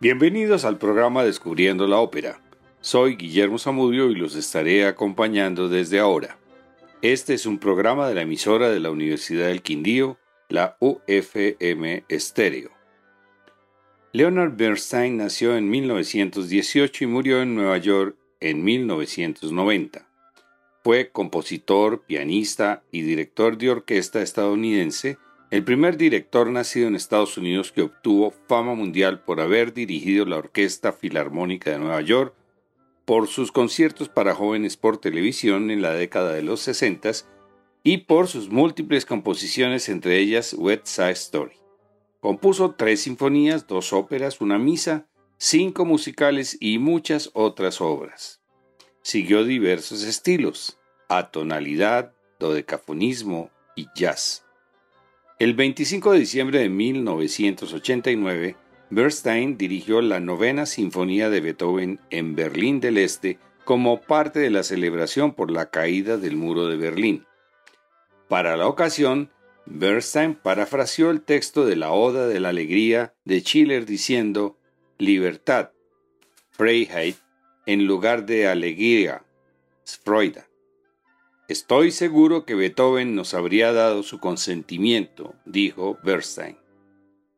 Bienvenidos al programa Descubriendo la Ópera. Soy Guillermo Zamudio y los estaré acompañando desde ahora. Este es un programa de la emisora de la Universidad del Quindío, la UFM Estéreo. Leonard Bernstein nació en 1918 y murió en Nueva York en 1990. Fue compositor, pianista y director de orquesta estadounidense el primer director nacido en Estados Unidos que obtuvo fama mundial por haber dirigido la Orquesta Filarmónica de Nueva York, por sus conciertos para jóvenes por televisión en la década de los 60 y por sus múltiples composiciones, entre ellas West Side Story. Compuso tres sinfonías, dos óperas, una misa, cinco musicales y muchas otras obras. Siguió diversos estilos, atonalidad, dodecafonismo y jazz. El 25 de diciembre de 1989, Bernstein dirigió la novena sinfonía de Beethoven en Berlín del Este como parte de la celebración por la caída del muro de Berlín. Para la ocasión, Bernstein parafraseó el texto de la Oda de la Alegría de Schiller diciendo Libertad, Freiheit, en lugar de alegría, Freude. Estoy seguro que Beethoven nos habría dado su consentimiento, dijo Bernstein.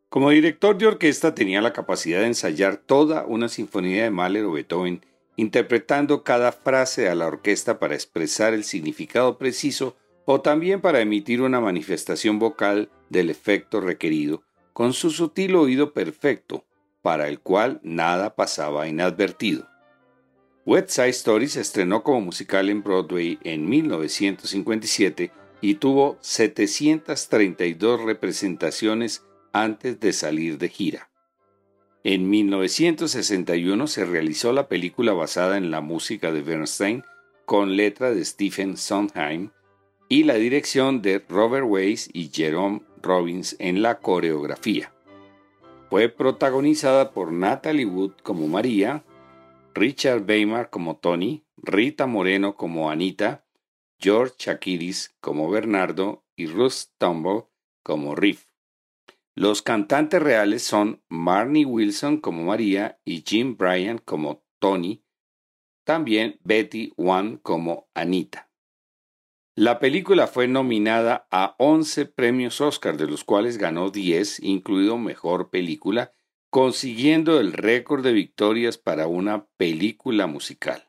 Como director de orquesta tenía la capacidad de ensayar toda una sinfonía de Mahler o Beethoven, interpretando cada frase a la orquesta para expresar el significado preciso o también para emitir una manifestación vocal del efecto requerido, con su sutil oído perfecto, para el cual nada pasaba inadvertido. West Side Story se estrenó como musical en Broadway en 1957 y tuvo 732 representaciones antes de salir de gira. En 1961 se realizó la película basada en la música de Bernstein con letra de Stephen Sondheim y la dirección de Robert Weiss y Jerome Robbins en la coreografía. Fue protagonizada por Natalie Wood como María, Richard Weimar como Tony, Rita Moreno como Anita, George Chakiris como Bernardo y Ruth Tumble como Riff. Los cantantes reales son Marnie Wilson como María y Jim Bryan como Tony, también Betty Wan como Anita. La película fue nominada a 11 premios Oscar, de los cuales ganó 10, incluido Mejor Película, consiguiendo el récord de victorias para una película musical.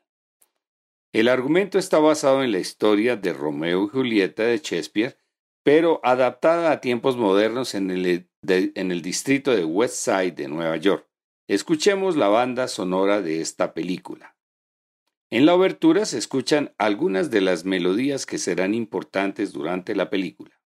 El argumento está basado en la historia de Romeo y Julieta de Shakespeare, pero adaptada a tiempos modernos en el, en el distrito de West Side de Nueva York. Escuchemos la banda sonora de esta película. En la obertura se escuchan algunas de las melodías que serán importantes durante la película.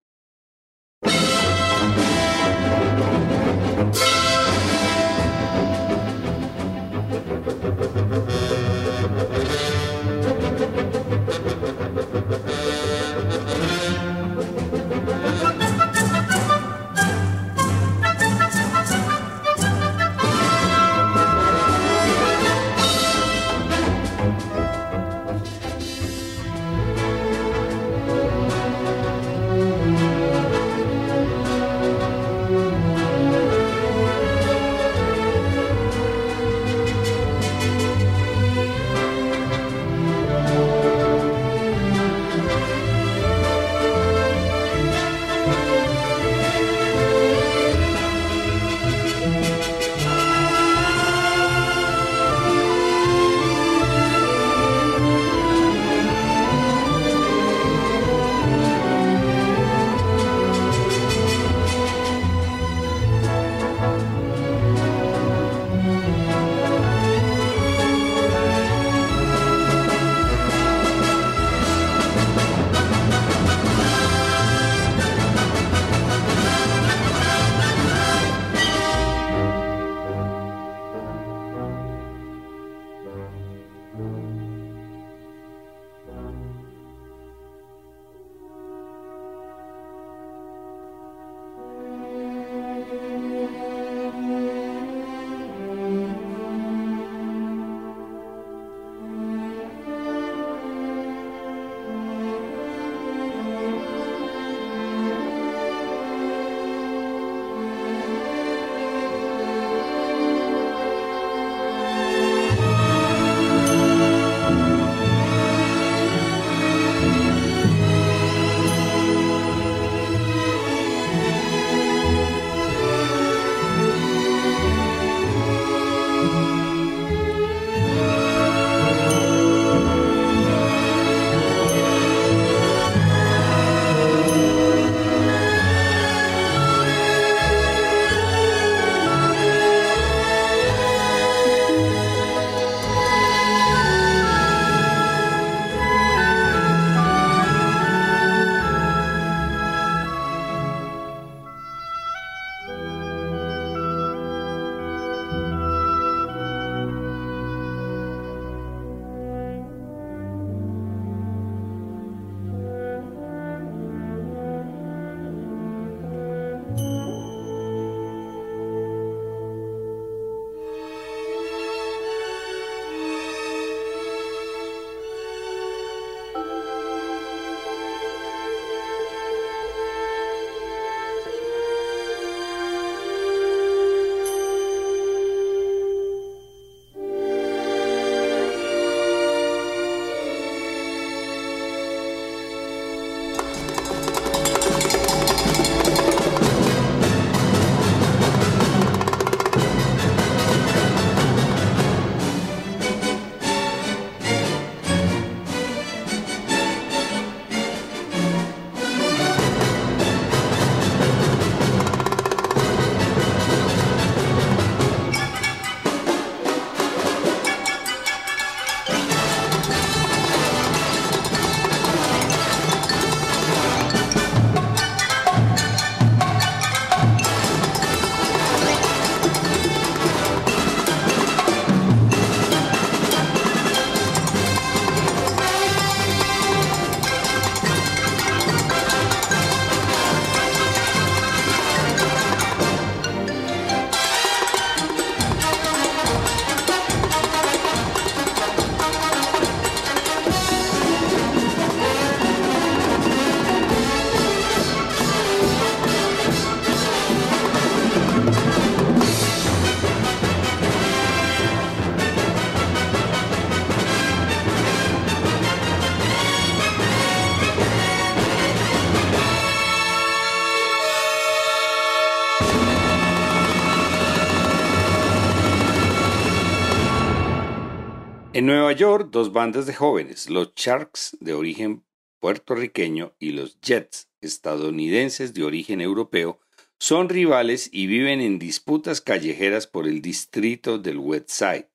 Nueva York, dos bandas de jóvenes, los Sharks de origen puertorriqueño y los Jets estadounidenses de origen europeo, son rivales y viven en disputas callejeras por el distrito del West Side.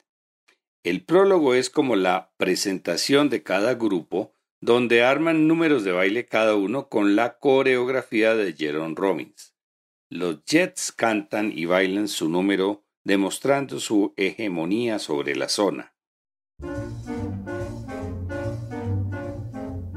El prólogo es como la presentación de cada grupo, donde arman números de baile cada uno con la coreografía de Jerome Robbins. Los Jets cantan y bailan su número demostrando su hegemonía sobre la zona.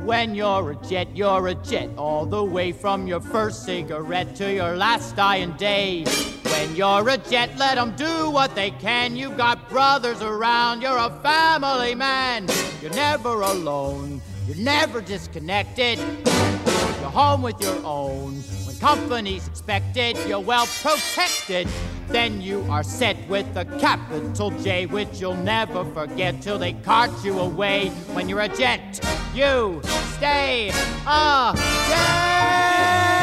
When you're a jet, you're a jet, all the way from your first cigarette to your last dying day. When you're a jet, let them do what they can. You've got brothers around, you're a family man. You're never alone, you're never disconnected. You're home with your own. Company's expected, you're well protected. Then you are set with a capital J, which you'll never forget till they cart you away. When you're a jet, you stay a jet.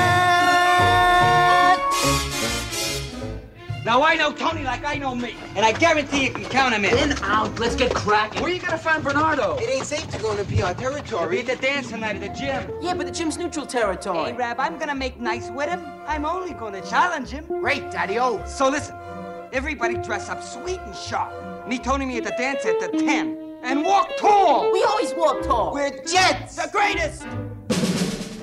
Now I know Tony like I know me, and I guarantee you can count him in. In, out, let's get cracking. Where you gonna find Bernardo? It ain't safe to go into our We're territory. at the dance tonight at the gym. Yeah, but the gym's neutral territory. Hey, Rab, I'm gonna make nice with him. I'm only gonna challenge him. Great, Daddy-O. So listen, everybody dress up sweet and sharp. Meet Tony me at the dance at the 10. And walk tall. We always walk tall. We're jets. the greatest.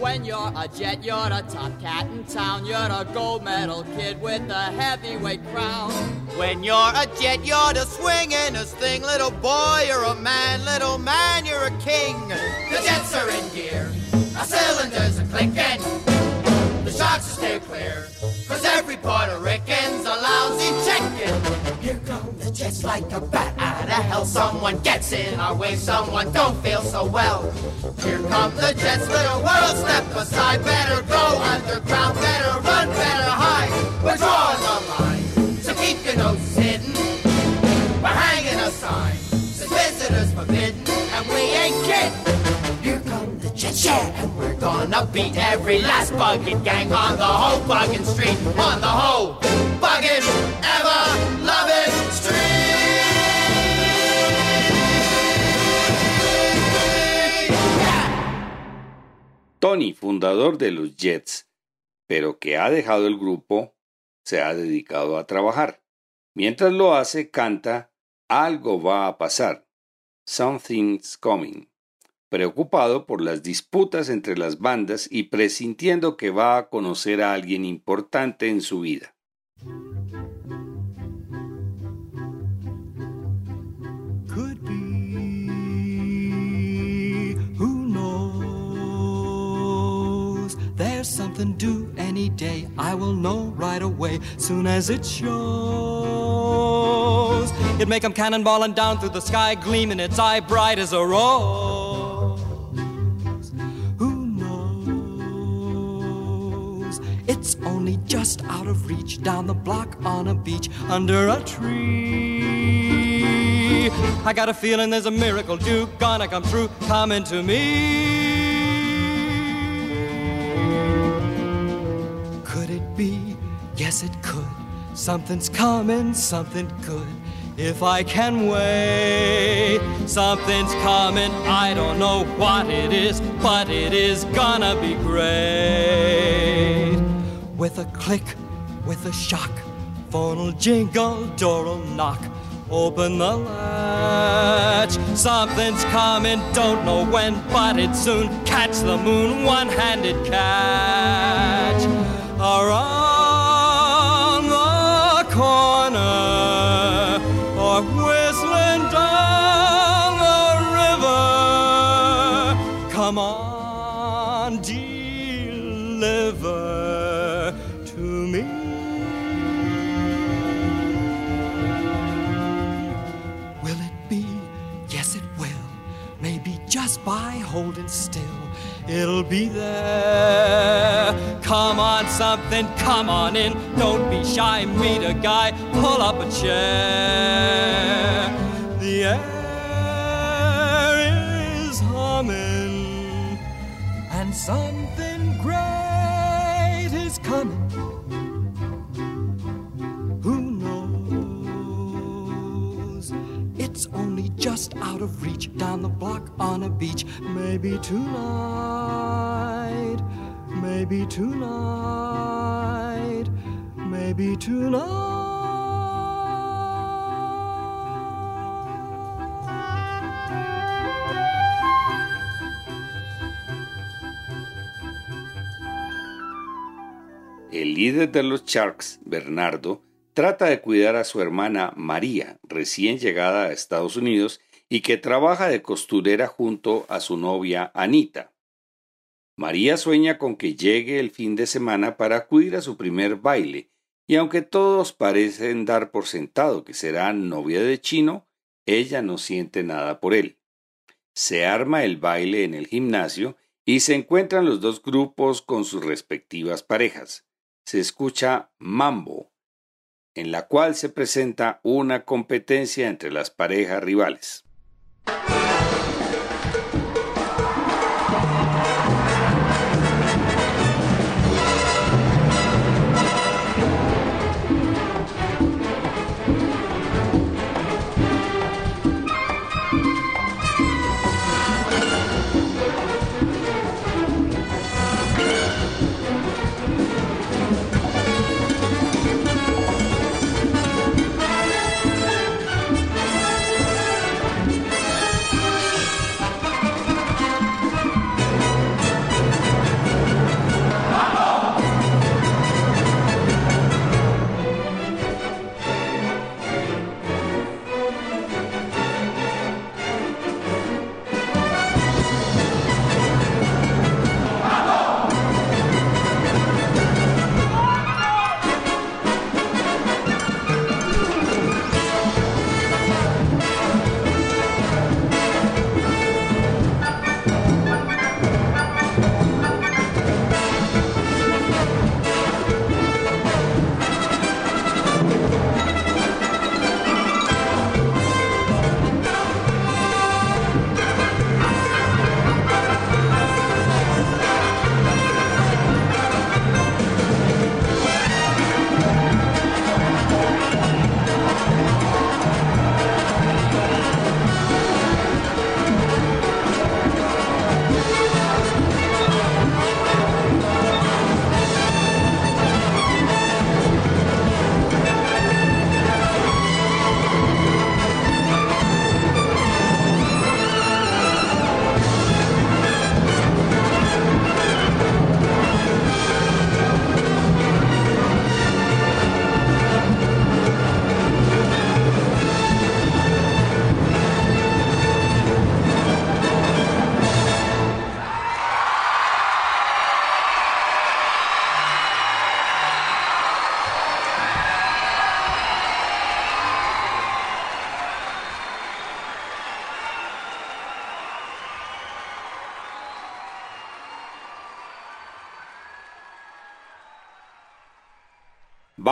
When you're a jet, you're a top cat in town. You're a gold medal kid with a heavyweight crown. When you're a jet, you're the swingin'est thing. Little boy, you're a man. Little man, you're a king. The jets are in gear. Our cylinders are clicking. The sharks will stay clear. Cause every Puerto Rican's a lousy chicken. Here come the jets like a bat of hell. Someone gets in our way, someone don't feel so well. Here come the jets, little world, step aside. Better go underground, better run, better hide. We're drawing the line, so keep your noses hidden. We're hanging a sign, says visitors forbidden, and we ain't kidding. Here come the jets, yeah, and we're gonna beat every last bugging gang on the whole bugging street, on the whole bugging, ever Tony, fundador de los Jets, pero que ha dejado el grupo, se ha dedicado a trabajar. Mientras lo hace, canta Algo va a pasar, Something's Coming, preocupado por las disputas entre las bandas y presintiendo que va a conocer a alguien importante en su vida. There's something due any day. I will know right away, soon as it shows. It'd make 'em cannonballing down through the sky, gleaming its eye bright as a rose. Who knows? It's only just out of reach, down the block on a beach, under a tree. I got a feeling there's a miracle due, gonna come true, coming to me. Be? Yes, it could. Something's coming, something good. If I can wait, something's coming. I don't know what it is, but it is gonna be great. With a click, with a shock, phone'll jingle, door'll knock. Open the latch. Something's coming, don't know when, but it's soon. Catch the moon, one handed catch. Around the corner, or whistling down the river. Come on, deliver to me. Will it be? Yes, it will. Maybe just by holding still, it'll be there. Come on, something, come on in. Don't be shy, meet a guy, pull up a chair. The air is humming, and something great is coming. Who knows? It's only just out of reach, down the block on a beach. Maybe tonight, maybe maybe. El líder de los Sharks, Bernardo, trata de cuidar a su hermana María, recién llegada a Estados Unidos y que trabaja de costurera junto a su novia Anita. María sueña con que llegue el fin de semana para acudir a su primer baile, y aunque todos parecen dar por sentado que será novia de Chino, ella no siente nada por él. Se arma el baile en el gimnasio y se encuentran los dos grupos con sus respectivas parejas se escucha Mambo, en la cual se presenta una competencia entre las parejas rivales.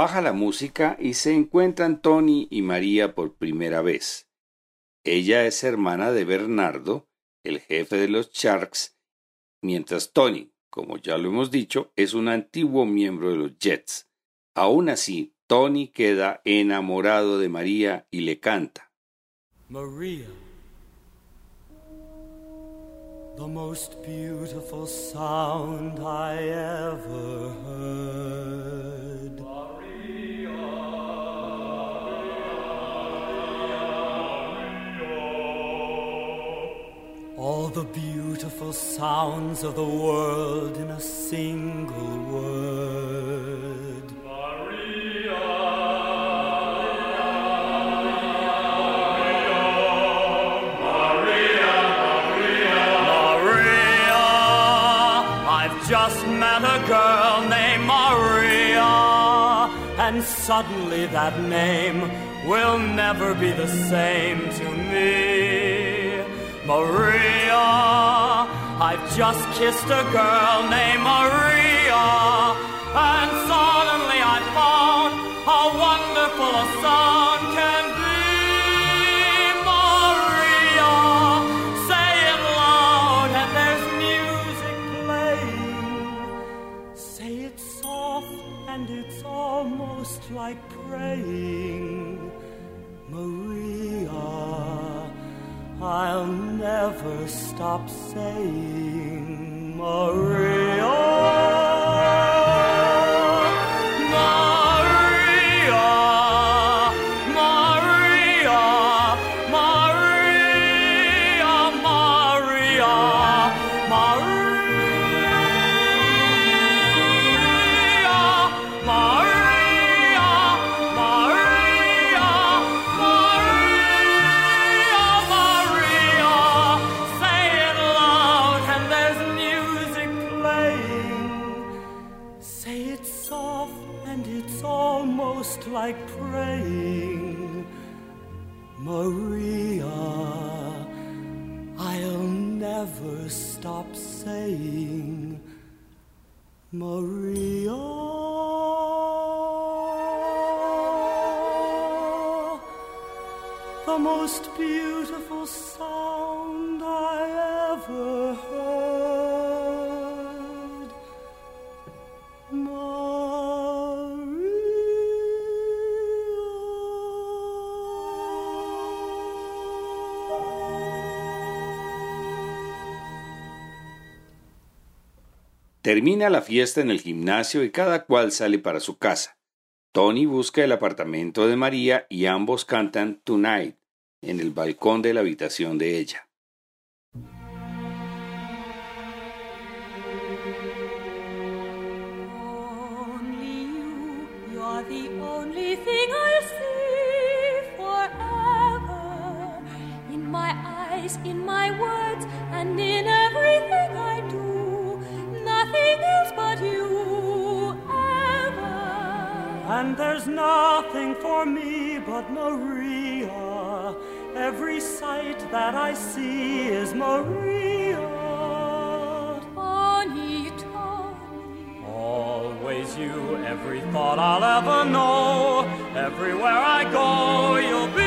Baja la música y se encuentran Tony y María por primera vez. Ella es hermana de Bernardo, el jefe de los Sharks, mientras Tony, como ya lo hemos dicho, es un antiguo miembro de los Jets. Aún así, Tony queda enamorado de María y le canta. María. The most beautiful sound I ever heard. All the beautiful sounds of the world in a single word. Maria, Maria, Maria, Maria. Maria, I've just met a girl named Maria, and suddenly that name will never be the same to me. Maria, I've just kissed a girl named Maria, and suddenly I found how wonderful a sound can be. Maria, say it loud, and there's music playing. Say it soft, and it's almost like praying. I'll never stop saying Maria. Termina la fiesta en el gimnasio y cada cual sale para su casa. Tony busca el apartamento de María y ambos cantan Tonight en el balcón de la habitación de ella. in my words and in everything I do. Nothing else but you ever. And there's nothing for me but Maria. Every sight that I see is Maria. Tawny. Always you, every thought I'll ever know. Everywhere I go, you'll be.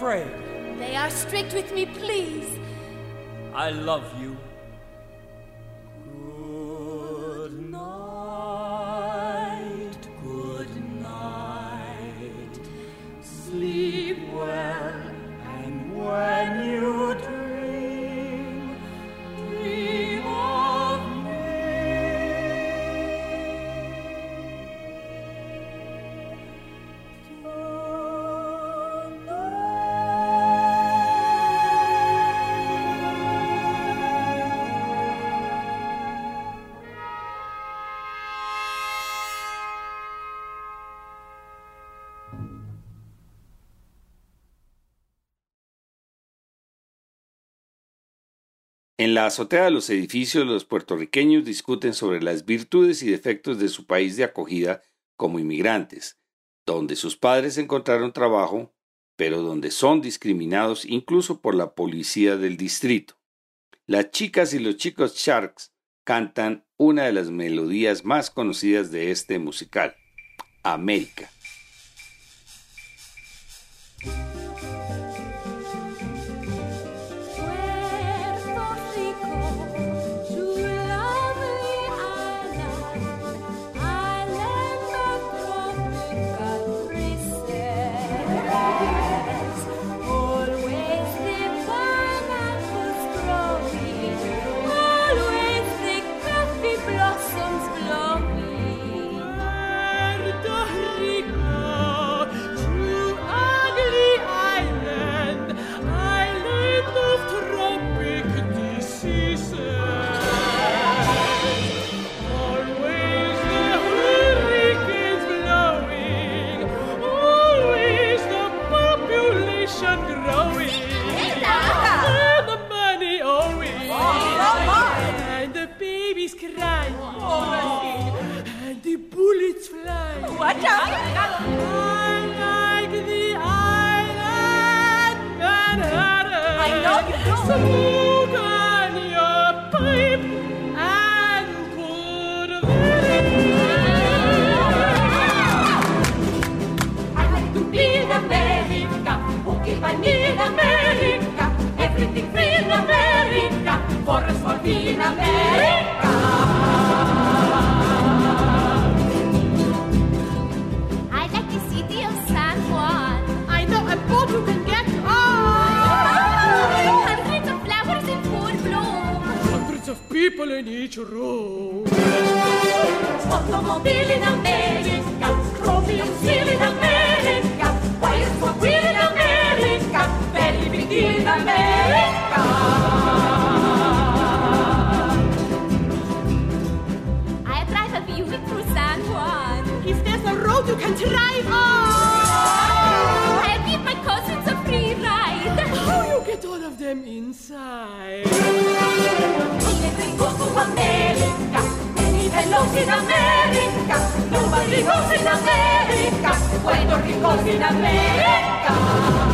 When En la azotea de los edificios, los puertorriqueños discuten sobre las virtudes y defectos de su país de acogida como inmigrantes, donde sus padres encontraron trabajo, pero donde son discriminados incluso por la policía del distrito. Las chicas y los chicos Sharks cantan una de las melodías más conocidas de este musical, América. 要送你。Ніде нічого. З автомобілів Америка, кров'ю сили Америка, поїзд побили I there's a road you can drive on. I give my cousins a free ride. How you get all of them inside? to America. Any fellows in America. Nobody goes in America. Puerto Rico in America.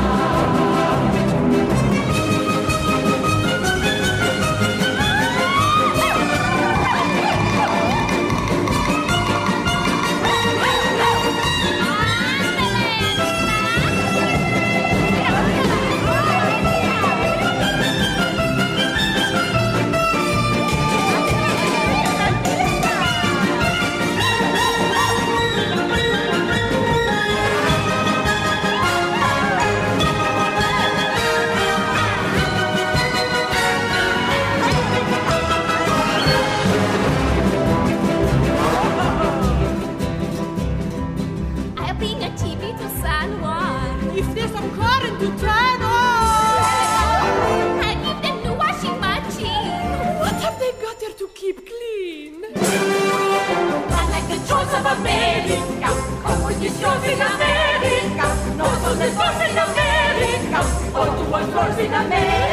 vida bem.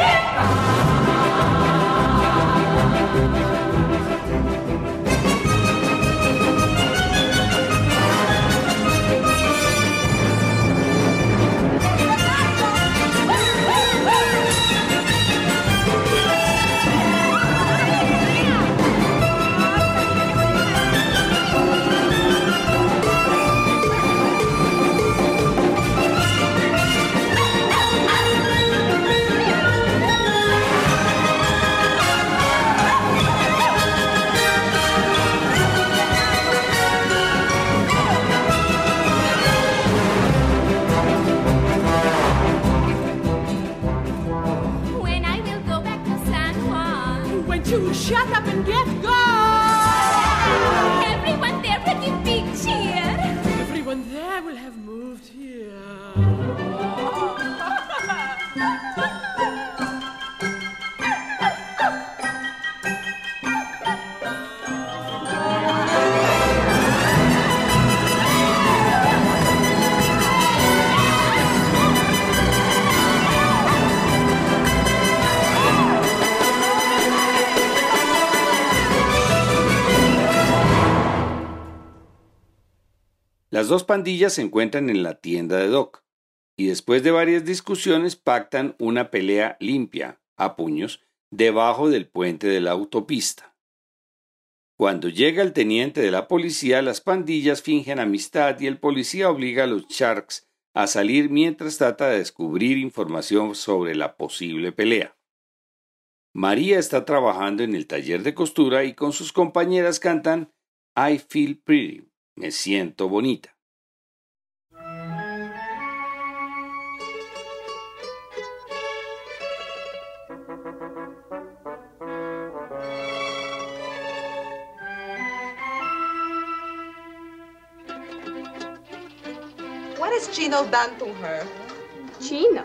Las dos pandillas se encuentran en la tienda de Doc y después de varias discusiones pactan una pelea limpia, a puños, debajo del puente de la autopista. Cuando llega el teniente de la policía, las pandillas fingen amistad y el policía obliga a los Sharks a salir mientras trata de descubrir información sobre la posible pelea. María está trabajando en el taller de costura y con sus compañeras cantan I Feel Pretty, me siento bonita. What has Chino done to her? Chino?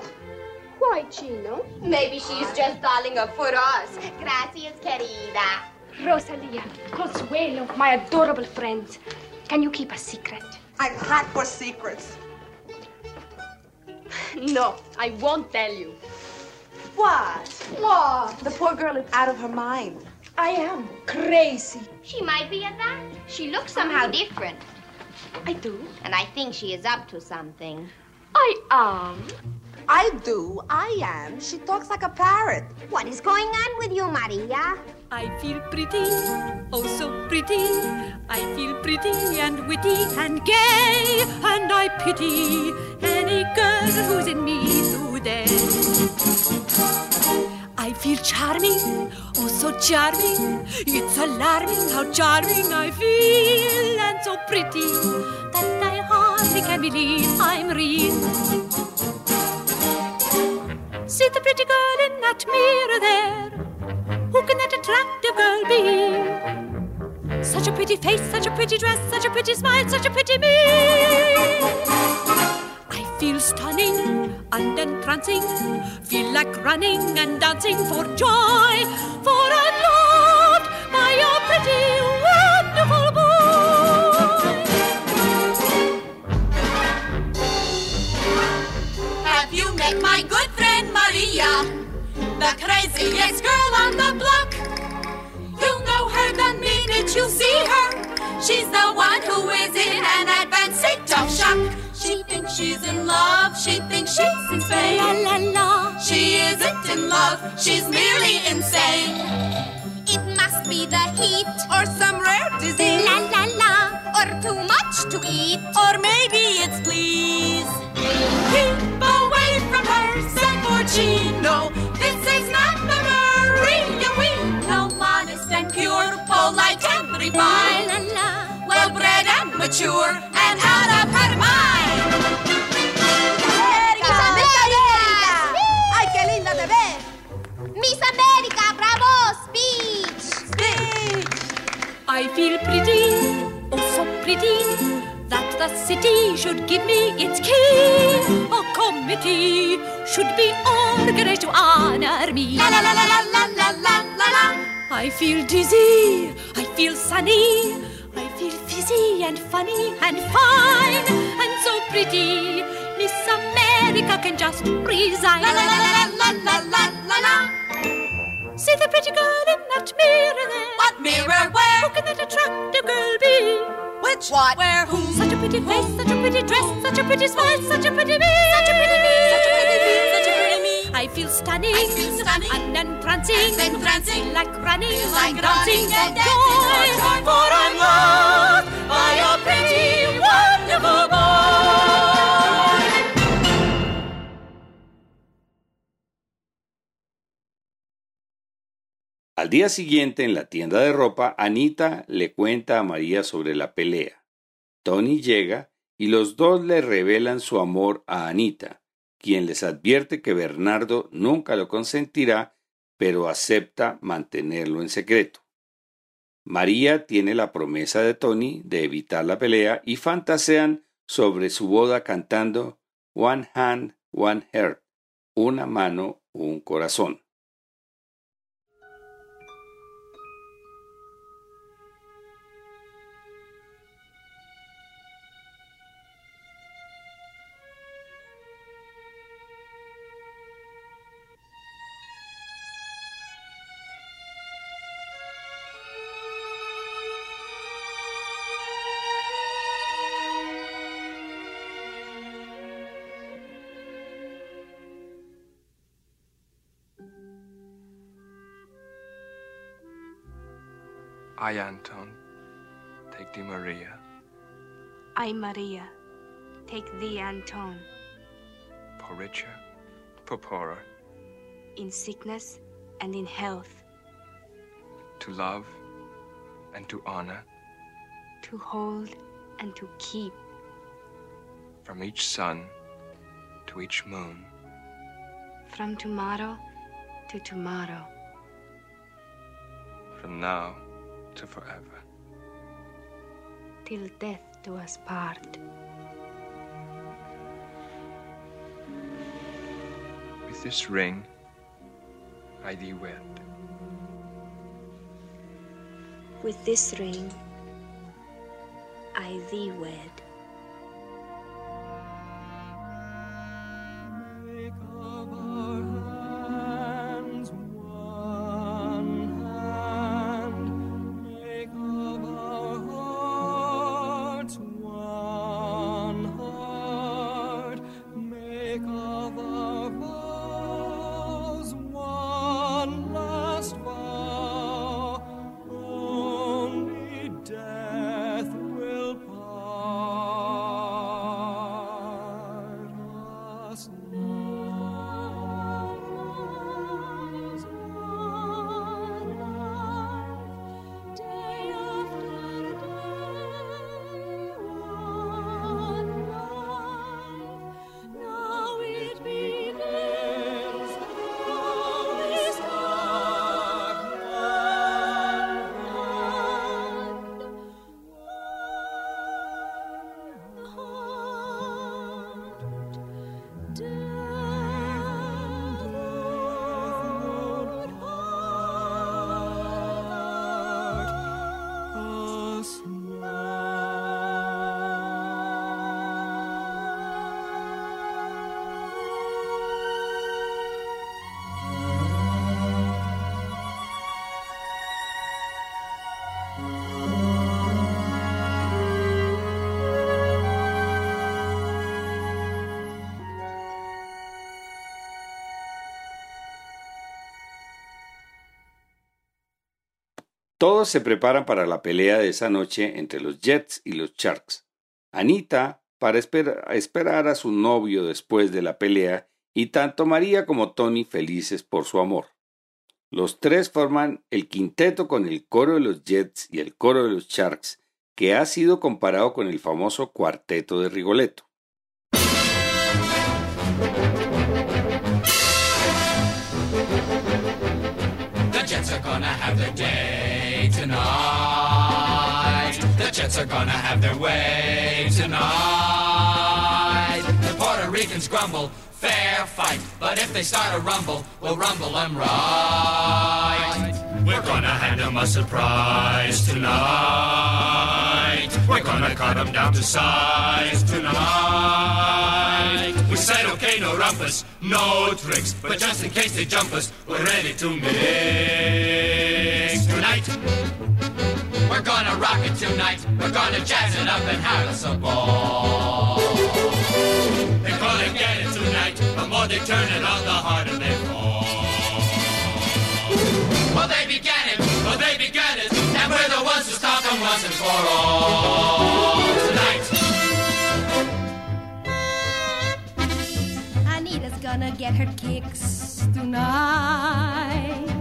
Why Chino? Maybe she's just darling her for us. Gracias, querida. Rosalia, Consuelo, my adorable friends. Can you keep a secret? I'm hot for secrets. No, I won't tell you. What? What? The poor girl is out of her mind. I am crazy. She might be at that. She looks somehow different. I do. And I think she is up to something. I am. I do. I am. She talks like a parrot. What is going on with you, Maria? I feel pretty, oh so pretty. I feel pretty and witty and gay, and I pity any girl who's in me today. I feel charming, oh so charming. It's alarming how charming I feel, and so pretty that I hardly can believe I'm real. See the pretty girl in that mirror there. Who can that attractive girl be? Such a pretty face, such a pretty dress, such a pretty smile, such a pretty me. I feel stunning and entrancing, feel like running and dancing for joy, for I'm loved she's feel dizzy, I feel sunny, I feel fizzy and funny and fine and so pretty. Miss America can just resign. La la la la la la la la la. See the pretty girl in that mirror there. What mirror? Where? Who can that attractive girl be? Which? What? Where? Who? Such a pretty face, such a pretty dress, such a pretty smile, such a pretty me. Such a stunning. I feel stunning. And entrancing. And entrancing. Like running. Like dancing. running and for dancing joy. for joy. For I'm loved by a pretty, wonderful boy. Al día siguiente, en la tienda de ropa, Anita le cuenta a María sobre la pelea. Tony llega y los dos le revelan su amor a Anita, quien les advierte que Bernardo nunca lo consentirá, pero acepta mantenerlo en secreto. María tiene la promesa de Tony de evitar la pelea y fantasean sobre su boda cantando One Hand, One Heart, una mano, un corazón. I, Anton, take thee, Maria. I, Maria, take thee, Anton, For richer, for poorer, in sickness and in health, to love and to honor, to hold and to keep, from each sun to each moon, from tomorrow to tomorrow, from now to forever. till death do us part. With this ring, I thee wed. With this ring, I thee wed. Todos se preparan para la pelea de esa noche entre los Jets y los Sharks. Anita para esper- esperar a su novio después de la pelea y tanto María como Tony felices por su amor. Los tres forman el quinteto con el coro de los Jets y el coro de los Sharks, que ha sido comparado con el famoso cuarteto de Rigoletto. Tonight. The Jets are gonna have their way tonight. The Puerto Ricans grumble, fair fight. But if they start a rumble, we'll rumble them right. We're gonna hand them a surprise tonight. We're gonna cut them down to size tonight. We said okay, no rumpus, no tricks. But just in case they jump us, we're ready to mix tonight. We're gonna rock it tonight. We're gonna jazz it up and have us a ball. They're gonna get it tonight. The more they turn it on, the harder they fall. Well, they began it. Well, they began it. And we're the ones to stop them once and for all. Tonight. Anita's gonna get her kicks tonight.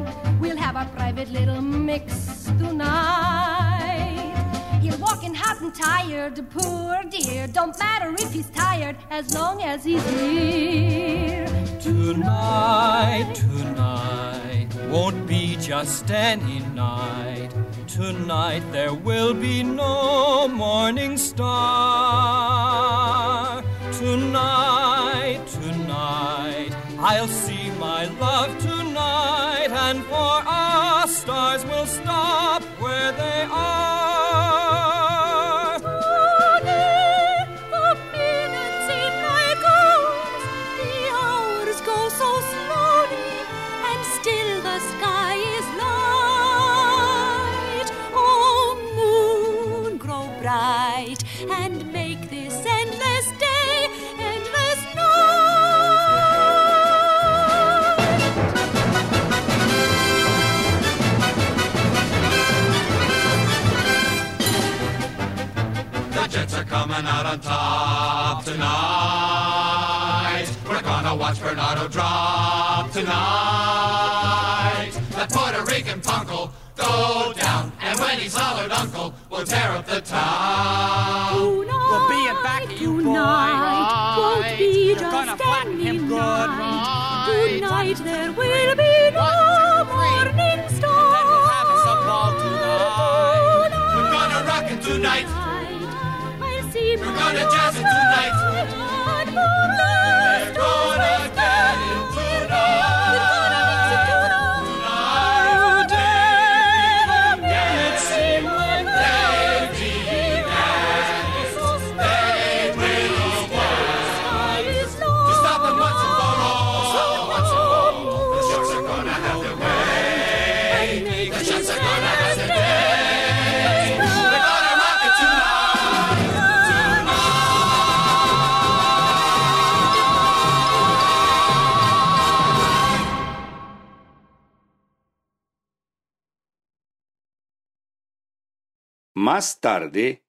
Have private little mix tonight. He'll walk in hot and tired, poor dear. Don't matter if he's tired, as long as he's near. Tonight, tonight won't be just any night. Tonight there will be no morning star. Tonight, tonight I'll see my love tonight, and for us stars will stop where they are. Coming out on top tonight. We're gonna watch Bernardo drop tonight. That Puerto Rican punk'll go down, and when he's hollered uncle, we'll tear up the town. We'll be in back of you, Tonight won't be You're just gonna flatten any him good, night. right? Tonight there will be no morning star. We're gonna rock it tonight. We're gonna jazz it tonight. Más tarde,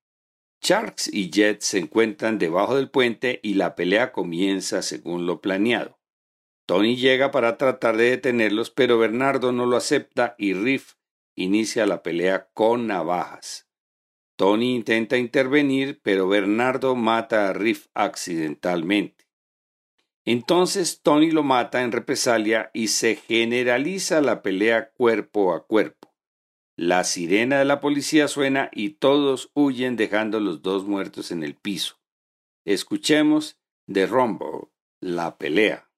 Sharks y Jets se encuentran debajo del puente y la pelea comienza según lo planeado. Tony llega para tratar de detenerlos, pero Bernardo no lo acepta y Riff inicia la pelea con navajas. Tony intenta intervenir, pero Bernardo mata a Riff accidentalmente. Entonces Tony lo mata en represalia y se generaliza la pelea cuerpo a cuerpo. La sirena de la policía suena y todos huyen dejando los dos muertos en el piso. Escuchemos de Rumble, la pelea.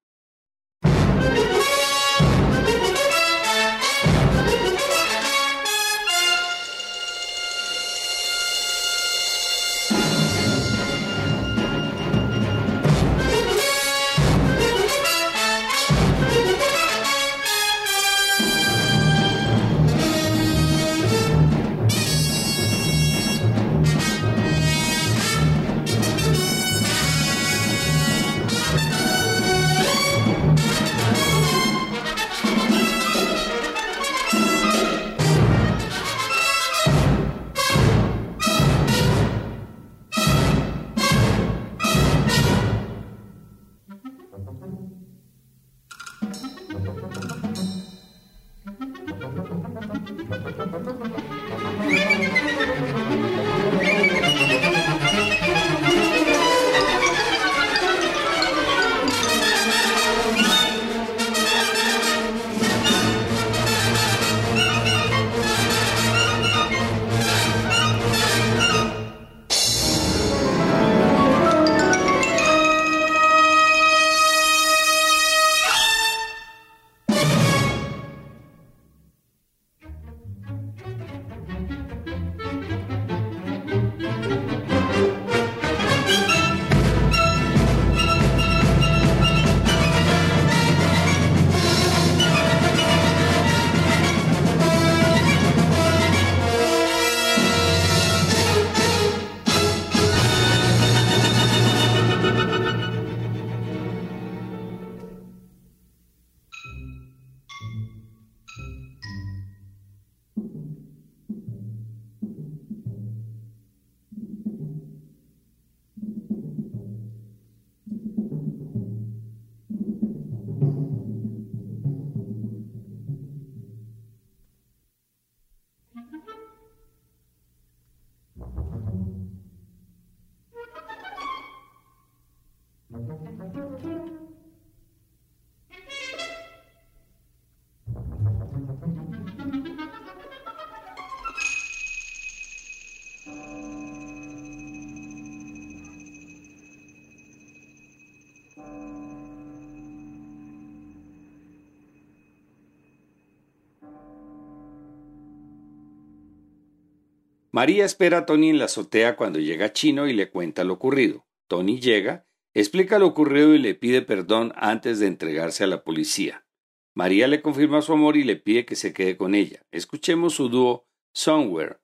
María espera a Tony en la azotea cuando llega Chino y le cuenta lo ocurrido. Tony llega, explica lo ocurrido y le pide perdón antes de entregarse a la policía. María le confirma su amor y le pide que se quede con ella. Escuchemos su dúo Somewhere,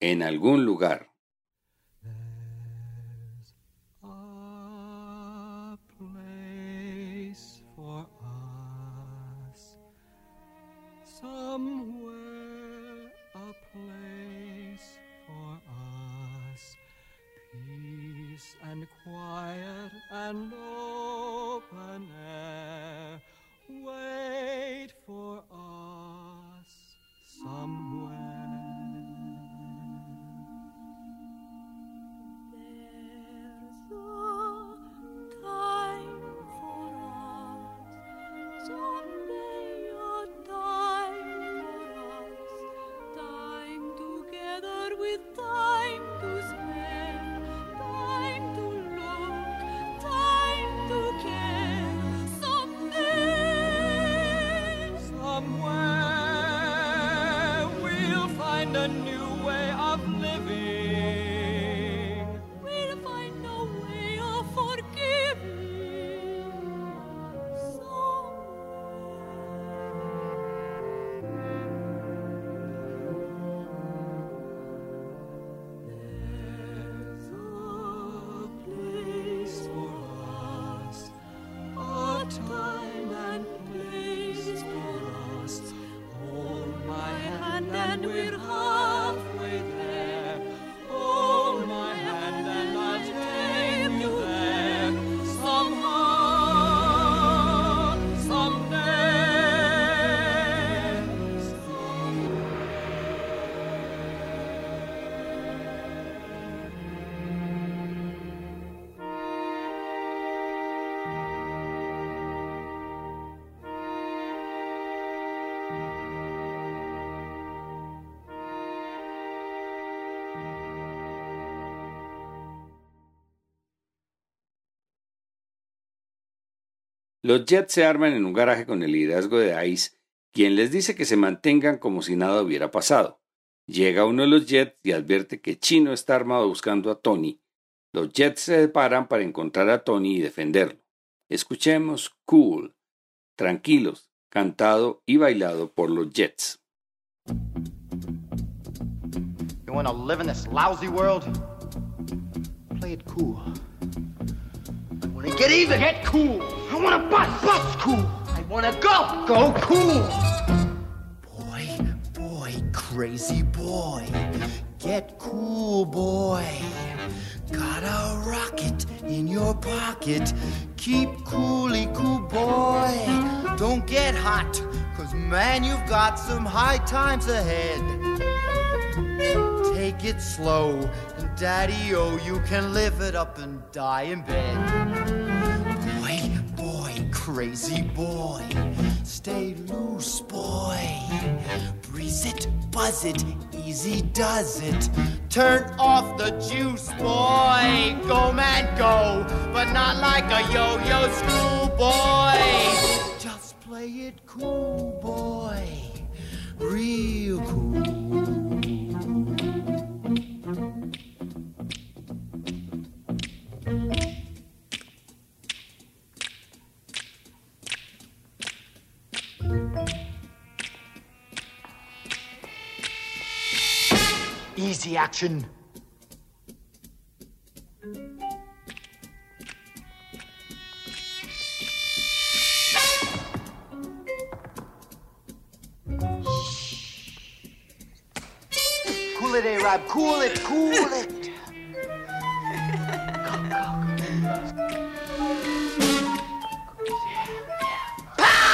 en algún lugar. quiet and low. Los Jets se arman en un garaje con el liderazgo de Ice, quien les dice que se mantengan como si nada hubiera pasado. Llega uno de los Jets y advierte que Chino está armado buscando a Tony. Los Jets se separan para encontrar a Tony y defenderlo. Escuchemos Cool, Tranquilos, cantado y bailado por los Jets. You want to live in this lousy world? Play it cool. I want to get even. Get cool. I want to bust. Bust cool. I want to go. Go cool. Boy, boy, crazy boy. Get cool, boy. Got a rocket in your pocket. Keep coolly cool, boy. Don't get hot, cause man, you've got some high times ahead. Take it slow, and daddy, oh, you can live it up and die in bed. Crazy boy, stay loose, boy. Breeze it, buzz it, easy does it. Turn off the juice, boy. Go, man, go, but not like a yo yo schoolboy. Just play it cool, boy. Real cool. easy action. Cool it, Rab. Cool it, cool it. Come, come. Pow!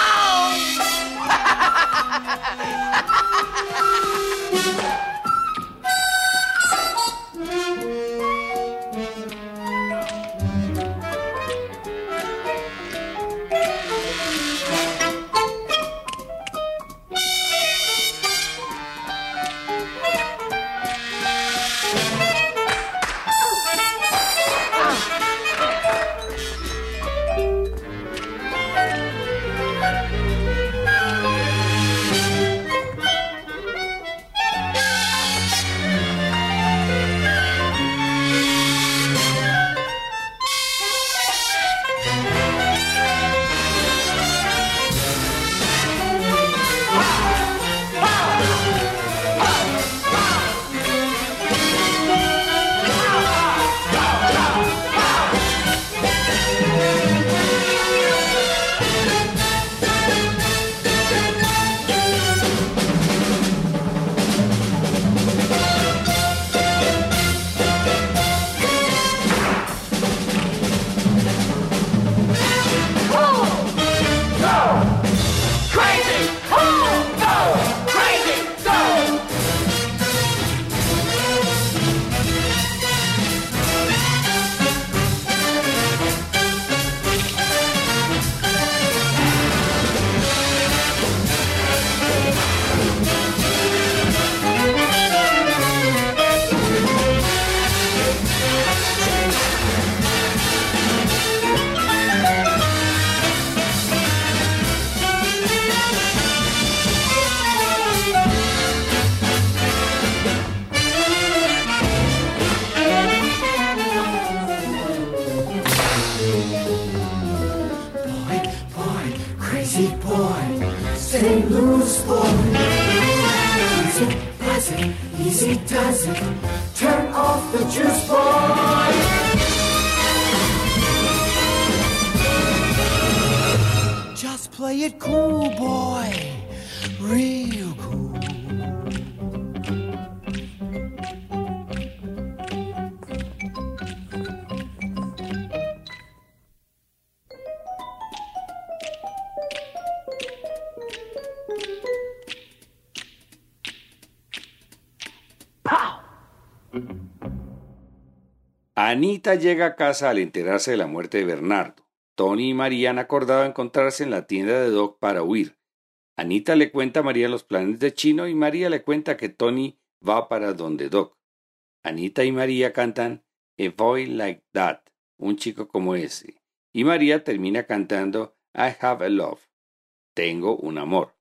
Anita llega a casa al enterarse de la muerte de Bernardo. Tony y María han acordado encontrarse en la tienda de Doc para huir. Anita le cuenta a María los planes de Chino y María le cuenta que Tony va para donde Doc. Anita y María cantan A Boy Like That, un chico como ese. Y María termina cantando I Have a Love, Tengo un amor.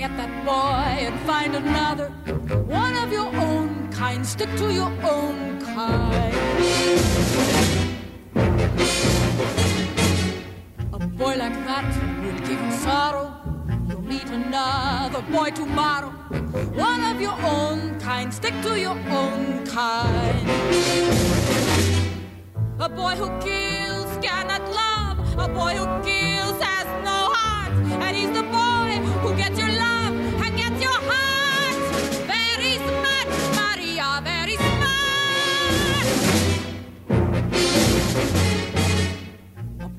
Forget that boy and find another. One of your own kind. Stick to your own kind. A boy like that will give you sorrow. You'll meet another boy tomorrow. One of your own kind. Stick to your own kind. A boy who kills cannot love. A boy who kills has no heart. And he's the boy who gets your love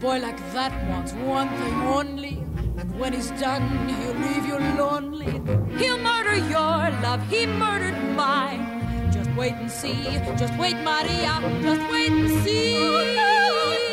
boy like that wants one thing only. And when he's done, he'll leave you lonely. He'll murder your love, he murdered mine. Just wait and see. Just wait, Maria. Just wait and see.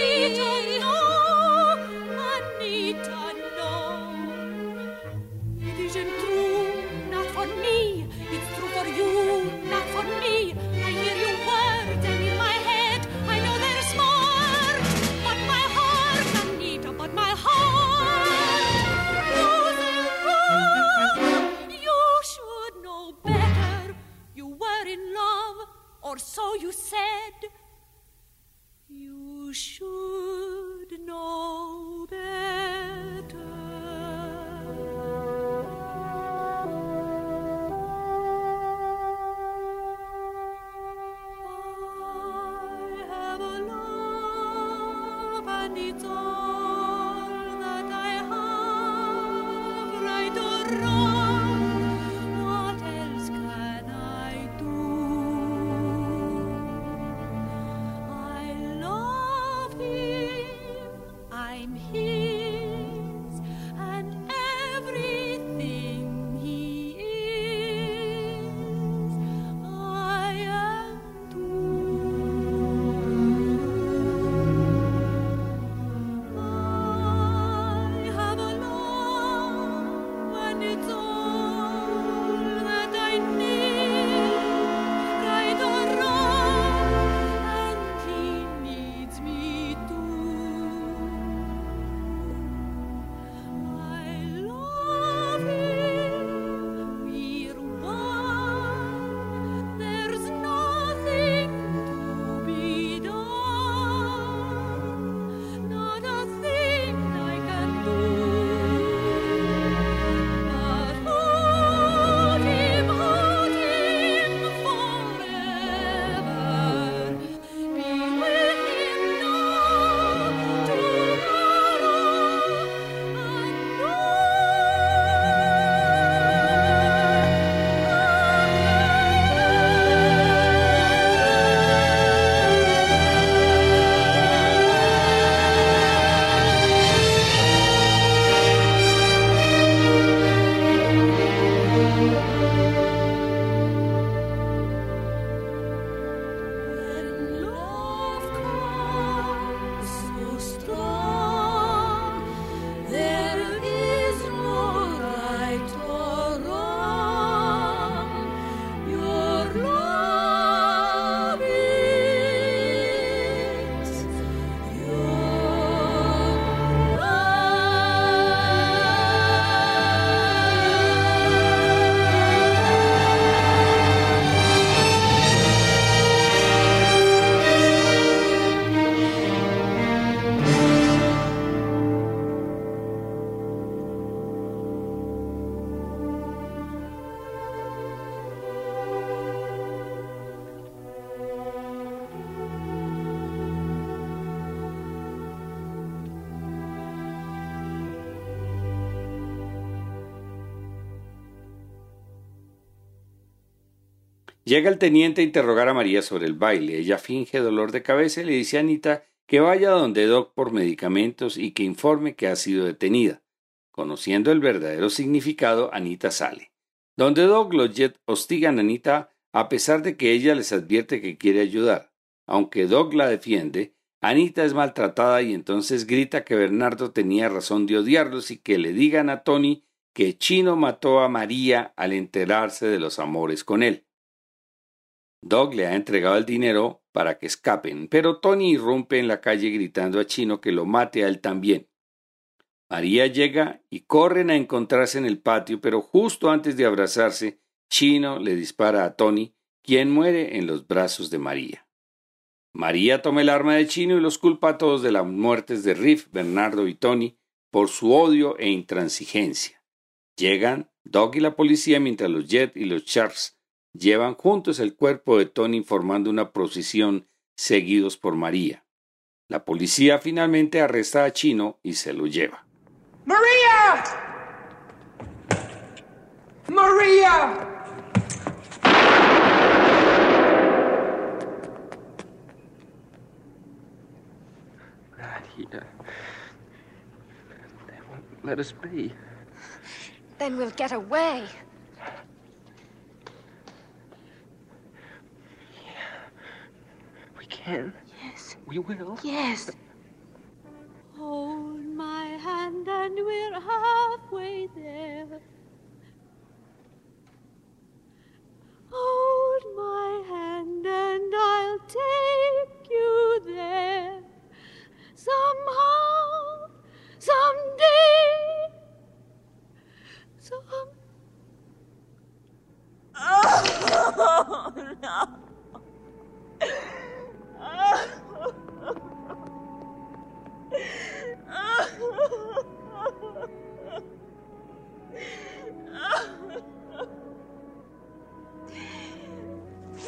Llega el teniente a interrogar a María sobre el baile. Ella finge dolor de cabeza y le dice a Anita que vaya donde Doc por medicamentos y que informe que ha sido detenida. Conociendo el verdadero significado, Anita sale. Donde Doc los Jet hostigan a Anita a pesar de que ella les advierte que quiere ayudar. Aunque Doc la defiende, Anita es maltratada y entonces grita que Bernardo tenía razón de odiarlos y que le digan a Tony que Chino mató a María al enterarse de los amores con él. Doug le ha entregado el dinero para que escapen, pero Tony irrumpe en la calle gritando a Chino que lo mate a él también. María llega y corren a encontrarse en el patio, pero justo antes de abrazarse, Chino le dispara a Tony, quien muere en los brazos de María. María toma el arma de Chino y los culpa a todos de las muertes de Riff, Bernardo y Tony por su odio e intransigencia. Llegan Doug y la policía mientras los Jet y los Sharks Llevan juntos el cuerpo de Tony formando una procesión seguidos por María. La policía finalmente arresta a Chino y se lo lleva. ¡María! ¡María! Here. They won't let us be. Then we'll get away. Can. Yes. We will. Yes. Hold my hand and we're halfway there. Hold my hand and I'll take you there. Somehow, someday, some. Oh, no.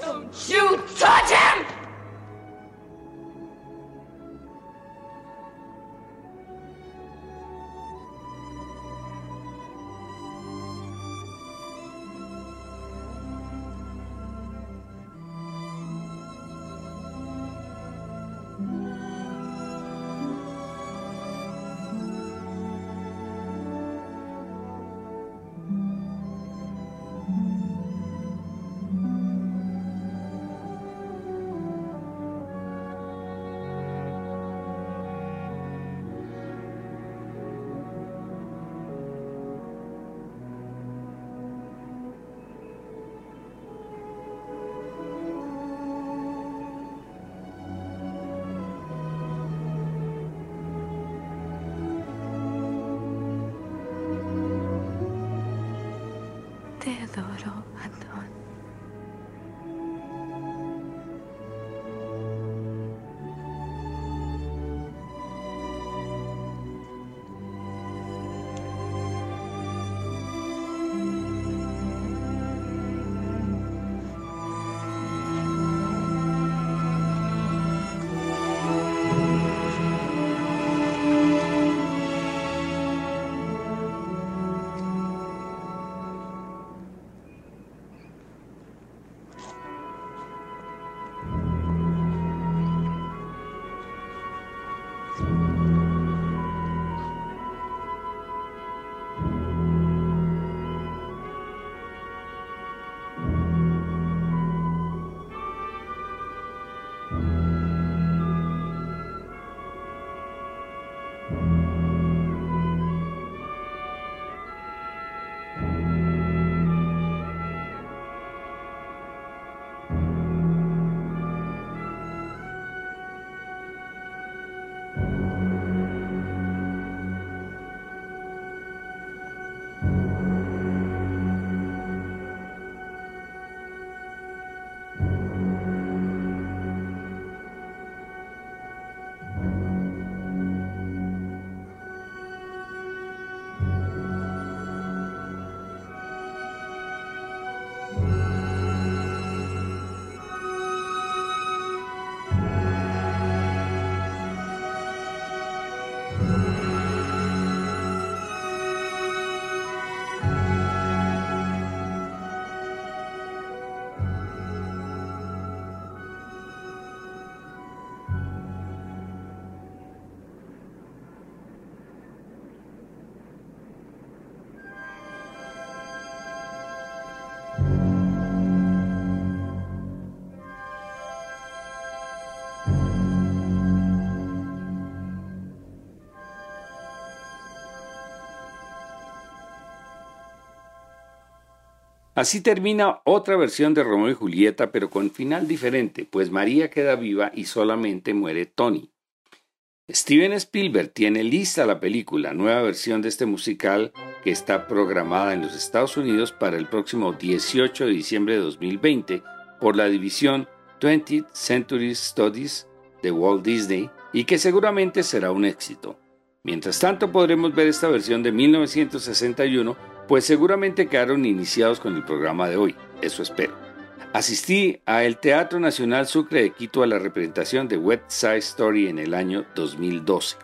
Don't you touch him! Así termina otra versión de Romeo y Julieta, pero con final diferente, pues María queda viva y solamente muere Tony. Steven Spielberg tiene lista la película, nueva versión de este musical que está programada en los Estados Unidos para el próximo 18 de diciembre de 2020 por la división 20th Century Studies de Walt Disney y que seguramente será un éxito. Mientras tanto podremos ver esta versión de 1961, pues seguramente quedaron iniciados con el programa de hoy, eso espero. Asistí a el Teatro Nacional Sucre de Quito a la representación de West Side Story en el año 2012.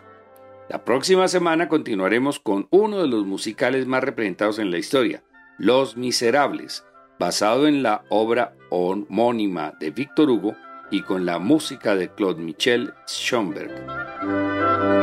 La próxima semana continuaremos con uno de los musicales más representados en la historia, Los Miserables, basado en la obra homónima de Víctor Hugo y con la música de Claude Michel Schoenberg.